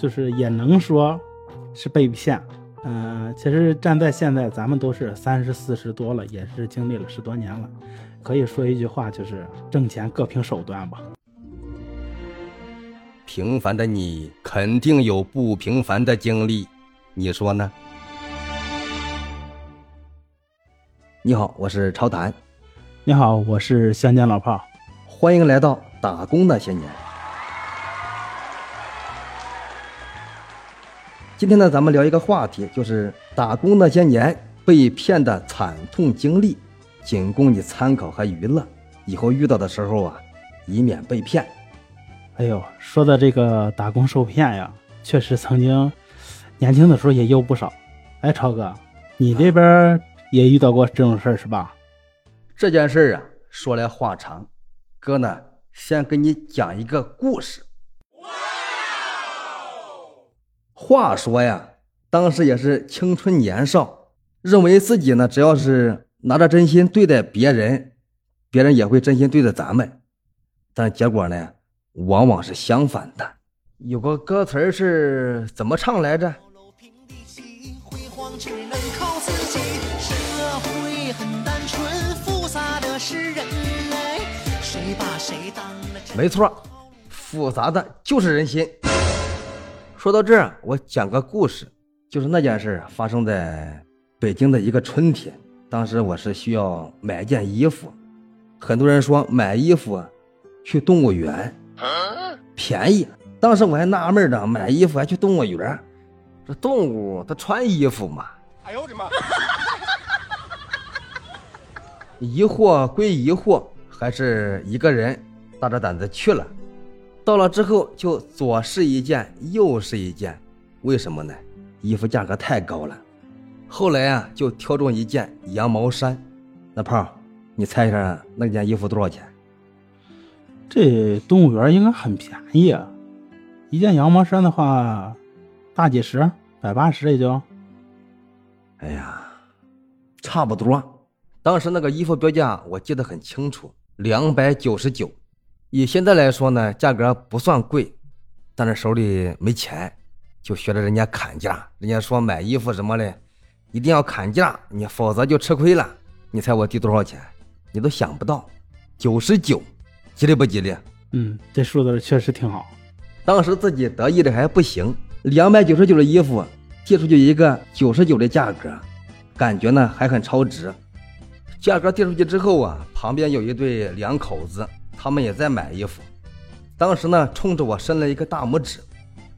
就是也能说是被骗。嗯，其实站在现在，咱们都是三十四十多了，也是经历了十多年了，可以说一句话，就是挣钱各凭手段吧。平凡的你肯定有不平凡的经历，你说呢？你好，我是超谈。你好，我是乡间老炮。欢迎来到打工那些年。今天呢，咱们聊一个话题，就是打工那些年被骗的惨痛经历，仅供你参考和娱乐。以后遇到的时候啊，以免被骗。哎呦，说的这个打工受骗呀，确实曾经年轻的时候也有不少。哎，超哥，你这边也遇到过这种事儿是吧？这件事儿啊，说来话长，哥呢，先给你讲一个故事。话说呀，当时也是青春年少，认为自己呢，只要是拿着真心对待别人，别人也会真心对待咱们。但结果呢，往往是相反的。有个歌词是怎么唱来着？没错，复杂的就是人心。说到这儿，我讲个故事，就是那件事发生在北京的一个春天。当时我是需要买件衣服，很多人说买衣服去动物园便宜。当时我还纳闷呢，买衣服还去动物园，这动物它穿衣服吗？哎呦我的妈！疑惑归疑惑，还是一个人大着胆子去了。到了之后就左试一件，右试一件，为什么呢？衣服价格太高了。后来啊，就挑中一件羊毛衫。那胖，你猜一下那件衣服多少钱？这动物园应该很便宜啊！一件羊毛衫的话，大几十，百八十也就。哎呀，差不多。当时那个衣服标价我记得很清楚，两百九十九。以现在来说呢，价格不算贵，但是手里没钱，就学着人家砍价。人家说买衣服什么的，一定要砍价，你否则就吃亏了。你猜我低多少钱？你都想不到，九十九，吉利不吉利？嗯，这数字确实挺好。当时自己得意的还不行，两百九十九的衣服，递出去一个九十九的价格，感觉呢还很超值。价格递出去之后啊，旁边有一对两口子。他们也在买衣服，当时呢，冲着我伸了一个大拇指。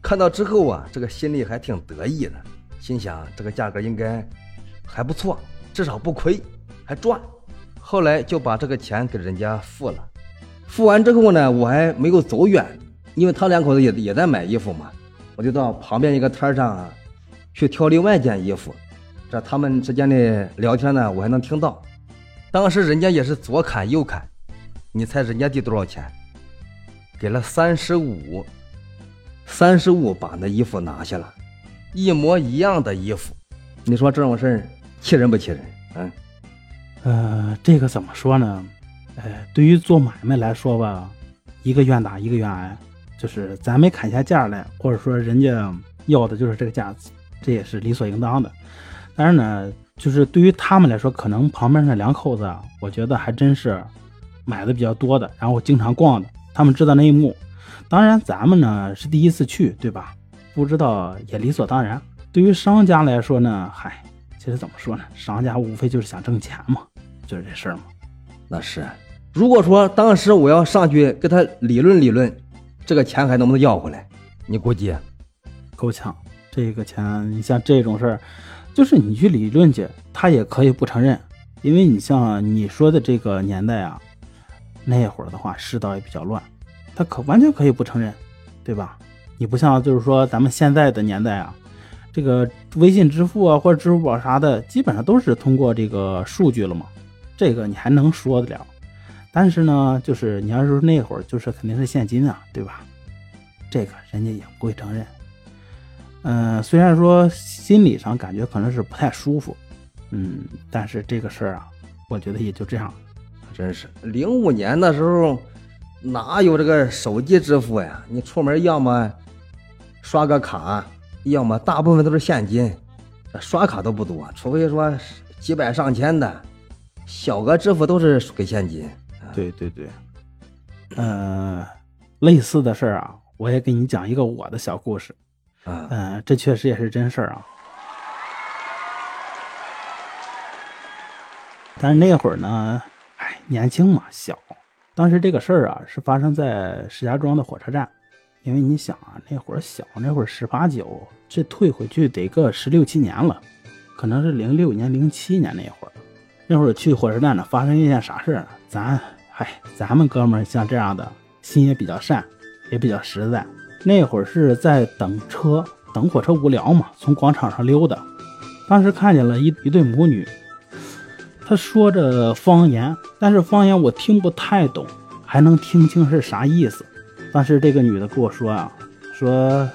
看到之后啊，这个心里还挺得意的，心想这个价格应该还不错，至少不亏，还赚。后来就把这个钱给人家付了。付完之后呢，我还没有走远，因为他两口子也也在买衣服嘛，我就到旁边一个摊上啊，去挑另外一件衣服。这他们之间的聊天呢，我还能听到。当时人家也是左砍右砍。你猜人家递多少钱？给了三十五，三十五把那衣服拿下了，一模一样的衣服。你说这种事儿气人不气人？嗯，呃，这个怎么说呢？呃，对于做买卖来说吧，一个愿打一个愿挨，就是咱没砍下价来，或者说人家要的就是这个价，这也是理所应当的。但是呢，就是对于他们来说，可能旁边那两口子，我觉得还真是。买的比较多的，然后经常逛的，他们知道那一幕。当然，咱们呢是第一次去，对吧？不知道也理所当然。对于商家来说呢，嗨，其实怎么说呢？商家无非就是想挣钱嘛，就是这事儿嘛。那是，如果说当时我要上去跟他理论理论，这个钱还能不能要回来？你估计够呛。这个钱，你像这种事儿，就是你去理论去，他也可以不承认，因为你像你说的这个年代啊。那会儿的话，世道也比较乱，他可完全可以不承认，对吧？你不像就是说咱们现在的年代啊，这个微信支付啊或者支付宝啥的，基本上都是通过这个数据了嘛，这个你还能说得了。但是呢，就是你要是那会儿，就是肯定是现金啊，对吧？这个人家也不会承认。嗯，虽然说心理上感觉可能是不太舒服，嗯，但是这个事儿啊，我觉得也就这样。真是零五年的时候，哪有这个手机支付呀？你出门要么刷个卡，要么大部分都是现金，刷卡都不多，除非说几百上千的，小额支付都是给现金。对对对，呃，类似的事儿啊，我也给你讲一个我的小故事。啊，嗯、这确实也是真事儿啊。但是那会儿呢，哎，年轻嘛，小。当时这个事儿啊，是发生在石家庄的火车站。因为你想啊，那会儿小，那会儿十八九，这退回去得个十六七年了，可能是零六年、零七年那会儿。那会儿去火车站呢，发生一件啥事儿？咱，嗨，咱们哥们儿像这样的，心也比较善，也比较实在。那会儿是在等车，等火车无聊嘛，从广场上溜达。当时看见了一一对母女，他说着方言，但是方言我听不太懂，还能听清是啥意思。但是这个女的跟我说啊，说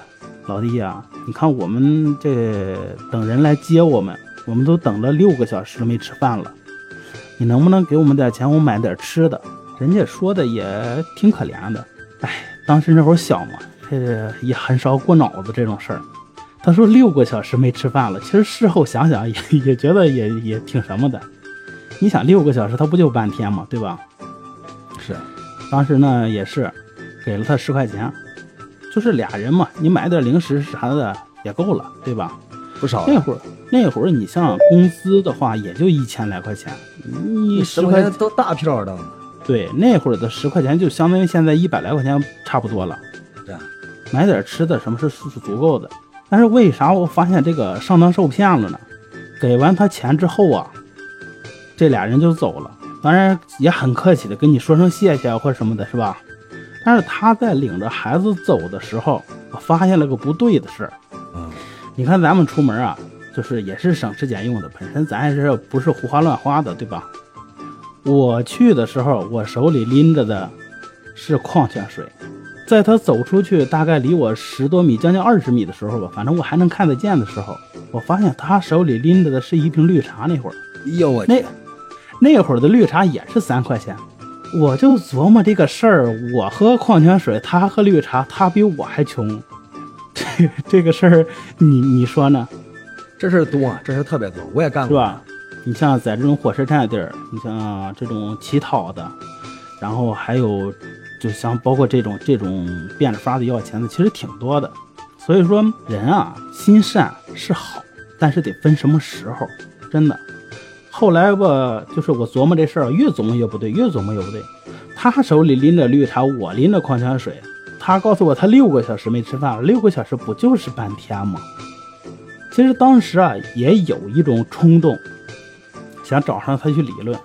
老弟呀、你看我们这等人来接我们，我们都等了六个小时没吃饭了，你能不能给我们点钱，我买点吃的？人家说的也挺可怜的，哎，当时那会儿小嘛，这也很少过脑子这种事儿。他说六个小时没吃饭了，其实事后想想也也觉得也也挺什么的。你想六个小时，他不就半天嘛，对吧？是，当时呢也是给了他十块钱，就是俩人嘛，你买点零食啥的也够了，对吧？不少那会儿那会儿你像工资的话，也就一千来块钱，你十块钱都大票的，对那会儿的十块钱就相当于现在一百来块钱差不多了。对买点吃的什么是是足够的。但是为啥我发现这个上当受骗了呢？给完他钱之后啊，这俩人就走了，当然也很客气的跟你说声谢谢啊或者什么的，是吧？但是他在领着孩子走的时候，我发现了个不对的事儿。嗯，你看咱们出门啊，就是也是省吃俭用的，本身咱也是不是胡花乱花的，对吧？我去的时候，我手里拎着的是矿泉水，在他走出去大概离我十多米，将近二十米的时候吧，反正我还能看得见的时候，我发现他手里拎着的是一瓶绿茶。那会儿，哎呦我那那会儿的绿茶也是三块钱，我就琢磨这个事儿，我喝矿泉水，他喝绿茶，他比我还穷，这这个事儿，你你说呢？这事儿多，这事儿特别多，我也干过，是吧？你像在这种火车站地儿，你像这种乞讨的，然后还有，就像包括这种这种变着法的要钱的，其实挺多的。所以说，人啊，心善是好，但是得分什么时候，真的。后来吧，就是我琢磨这事儿，越琢磨越不对，越琢磨越不对。他手里拎着绿茶，我拎着矿泉水。他告诉我他六个小时没吃饭了，六个小时不就是半天吗？其实当时啊，也有一种冲动，想找上他去理论，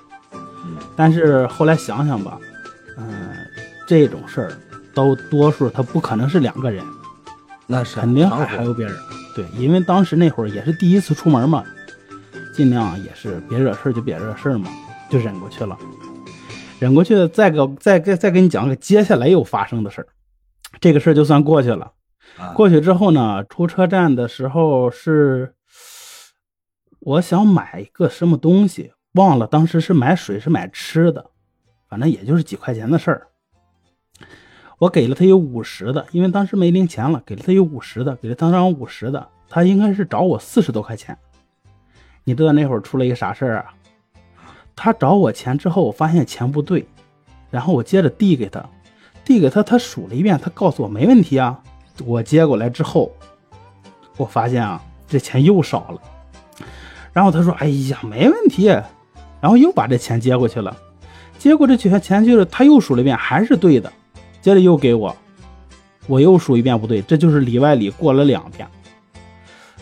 但是后来想想吧，嗯、这种事儿都多数他不可能是两个人，那是肯定还还有别人。对，因为当时那会儿也是第一次出门嘛，尽量也是别惹事儿就别惹事儿嘛，就忍过去了。忍过去，再个再给再给你讲个接下来又发生的事儿，这个事儿就算过去了。啊过去之后呢，出车站的时候是，我想买一个什么东西，忘了当时是买水是买吃的，反正也就是几块钱的事儿。我给了他有五十的，因为当时没零钱了，给了他有五十的，给了他张五十的，他应该是找我四十多块钱。你知道那会儿出了一个啥事儿啊？他找我钱之后，我发现钱不对，然后我接着递给他，递给他，他数了一遍，他告诉我没问题啊。我接过来之后，我发现啊，这钱又少了。然后他说：“哎呀，没问题。”然后又把这钱接过去了。接过这钱钱去了，他又数了一遍，还是对的。接着又给我，我又数一遍不对，这就是里外里过了两遍。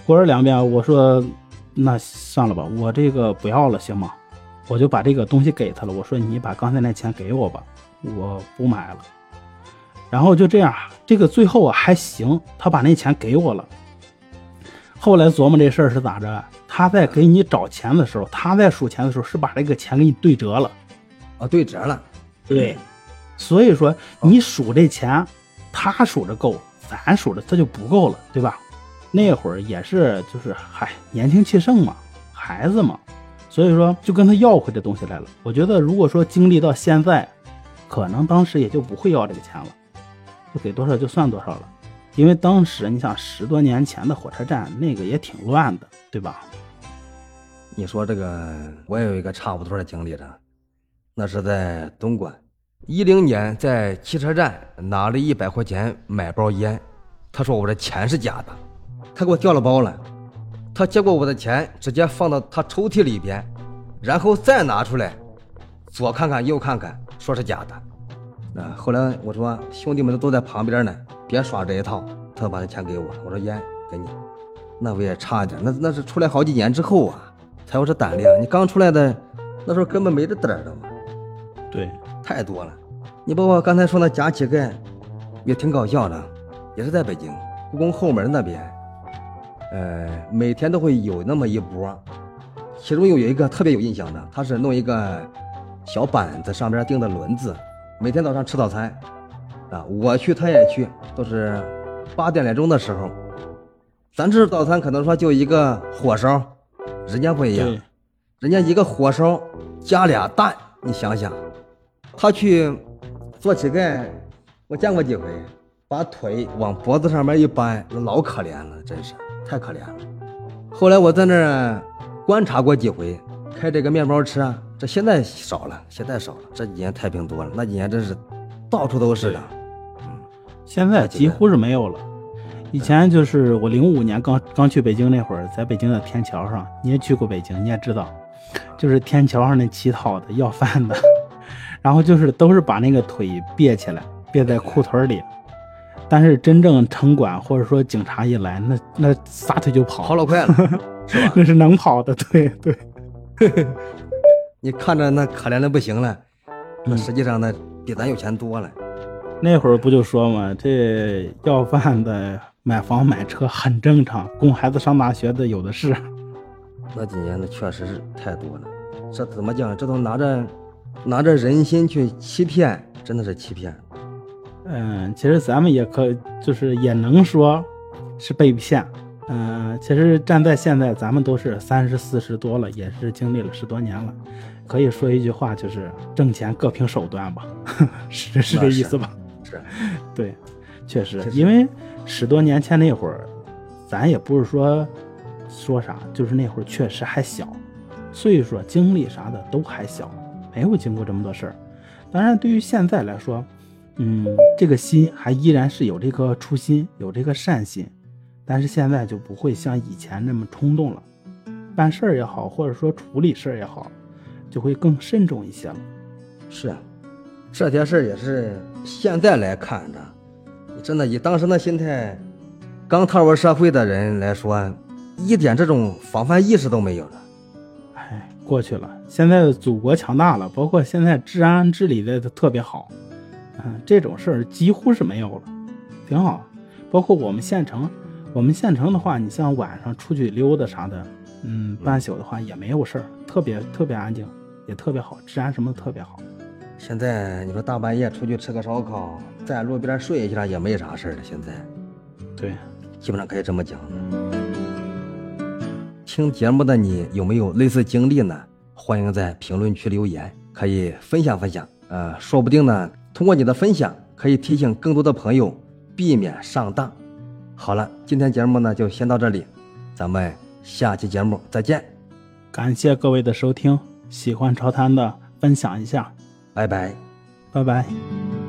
过了两遍，我说：“那算了吧，我这个不要了，行吗？”我就把这个东西给他了。我说：“你把刚才那钱给我吧，我不买了。”然后就这样，这个最后啊还行，他把那钱给我了。后来琢磨这事儿是咋着？他在给你找钱的时候，他在数钱的时候是把这个钱给你对折了。啊对折了，对，所以说你数这钱，他数着够，咱数着他就不够了，对吧？那会儿也是就是嗨，年轻气盛嘛，孩子嘛，所以说就跟他要回这东西来了。我觉得如果说经历到现在，可能当时也就不会要这个钱了，就给多少就算多少了。因为当时你想十多年前的火车站那个也挺乱的，对吧？你说这个，我也有一个差不多的经历的，那是在东莞，一零年在汽车站拿了一百块钱买包烟，他说我这钱是假的，他给我调了包了，他接过我的钱，直接放到他抽屉里边，然后再拿出来，左看看右看看，说是假的。啊，后来我说兄弟们都在旁边呢，别耍这一套，他把那钱给我，我说烟给你，那我也差一点，那那是出来好几年之后啊。才有这胆量，你刚出来的那时候根本没这胆儿的嘛。对，太多了。你包括刚才说那假乞丐，也挺搞笑的，也是在北京故宫后门那边，呃，每天都会有那么一波。其中有一个特别有印象的，他是弄一个小板子，上边钉的轮子，每天早上吃早餐，啊，我去他也去，都是八点来钟的时候，咱吃早餐可能说就一个火烧。人家不一样，人家一个火烧加俩蛋，你想想，他去做乞丐，我见过几回，把腿往脖子上面一搬，老可怜了，真是太可怜了。后来我在那儿观察过几回，开这个面包车，这现在少了，现在少了，这几年太平多了，那几年真是到处都是的。嗯，现在几乎是没有了。以前就是我零五年刚刚去北京那会儿，在北京的天桥上，你也去过北京，你也知道，就是天桥上那乞讨的要饭的，然后就是都是把那个腿别起来，别在裤腿里。但是真正城管或者说警察一来，那那撒腿就跑，跑老快了，是吧？那是能跑的，对对。你看着那可怜的不行了，那实际上那比咱有钱多了。那会儿不就说嘛，这要饭的。买房买车很正常，供孩子上大学的有的是。那几年的确实是太多了，这怎么讲？这都拿着拿着人心去欺骗，真的是欺骗。嗯，其实咱们也可就是也能说是被骗。嗯，其实站在现在，咱们都是三十四十多了，也是经历了十多年了，可以说一句话，就是挣钱各凭手段吧，是是这意思吧？是，对，确实，因为。十多年前那会儿，咱也不是说说啥，就是那会儿确实还小，岁数、经历啥的都还小，没有经过这么多事儿。当然，对于现在来说，嗯，这个心还依然是有这颗初心，有这个善心，但是现在就不会像以前那么冲动了，办事儿也好，或者说处理事儿也好，就会更慎重一些了。是啊，这些事儿也是现在来看的。真的以当时的心态，刚踏入社会的人来说，一点这种防范意识都没有了。哎，过去了。现在的祖国强大了，包括现在治安治理的特别好，嗯，这种事儿几乎是没有了，挺好。包括我们县城，我们县城的话，你像晚上出去溜达啥的，嗯，半宿的话也没有事儿，特别特别安静，也特别好，治安什么的特别好。现在你说大半夜出去吃个烧烤，在路边睡一下也没啥事儿了。现在，对，基本上可以这么讲。听节目的你有没有类似经历呢？欢迎在评论区留言，可以分享分享。呃，说不定呢，通过你的分享，可以提醒更多的朋友避免上当。好了，今天节目呢就先到这里，咱们下期节目再见。感谢各位的收听，喜欢潮谈的分享一下。拜拜，拜拜。